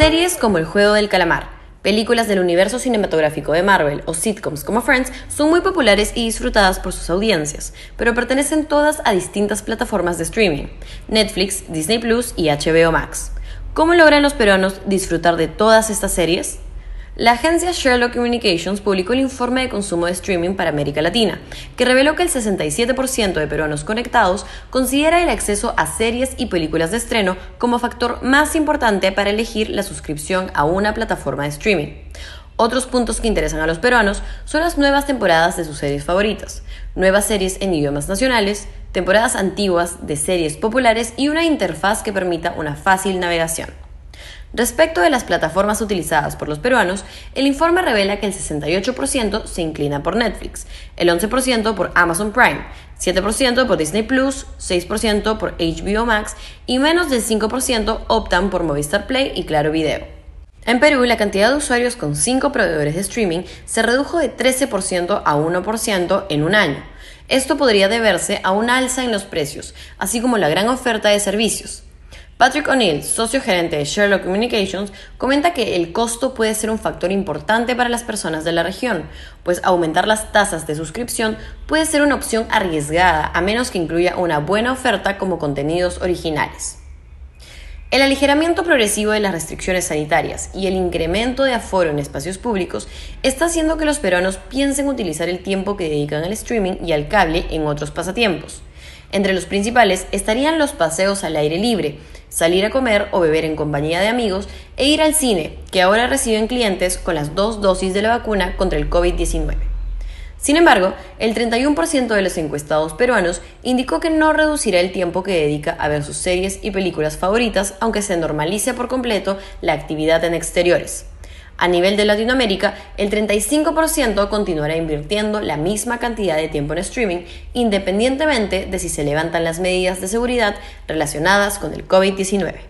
Series como El Juego del Calamar, películas del universo cinematográfico de Marvel o sitcoms como Friends son muy populares y disfrutadas por sus audiencias, pero pertenecen todas a distintas plataformas de streaming, Netflix, Disney Plus y HBO Max. ¿Cómo logran los peruanos disfrutar de todas estas series? La agencia Sherlock Communications publicó el informe de consumo de streaming para América Latina, que reveló que el 67% de peruanos conectados considera el acceso a series y películas de estreno como factor más importante para elegir la suscripción a una plataforma de streaming. Otros puntos que interesan a los peruanos son las nuevas temporadas de sus series favoritas, nuevas series en idiomas nacionales, temporadas antiguas de series populares y una interfaz que permita una fácil navegación. Respecto de las plataformas utilizadas por los peruanos, el informe revela que el 68% se inclina por Netflix, el 11% por Amazon Prime, 7% por Disney Plus, 6% por HBO Max y menos del 5% optan por Movistar Play y Claro Video. En Perú, la cantidad de usuarios con 5 proveedores de streaming se redujo de 13% a 1% en un año. Esto podría deberse a un alza en los precios, así como la gran oferta de servicios. Patrick O'Neill, socio gerente de Sherlock Communications, comenta que el costo puede ser un factor importante para las personas de la región, pues aumentar las tasas de suscripción puede ser una opción arriesgada a menos que incluya una buena oferta como contenidos originales. El aligeramiento progresivo de las restricciones sanitarias y el incremento de aforo en espacios públicos está haciendo que los peruanos piensen utilizar el tiempo que dedican al streaming y al cable en otros pasatiempos. Entre los principales estarían los paseos al aire libre, salir a comer o beber en compañía de amigos e ir al cine, que ahora reciben clientes con las dos dosis de la vacuna contra el COVID-19. Sin embargo, el 31% de los encuestados peruanos indicó que no reducirá el tiempo que dedica a ver sus series y películas favoritas, aunque se normalice por completo la actividad en exteriores. A nivel de Latinoamérica, el 35% continuará invirtiendo la misma cantidad de tiempo en streaming, independientemente de si se levantan las medidas de seguridad relacionadas con el COVID-19.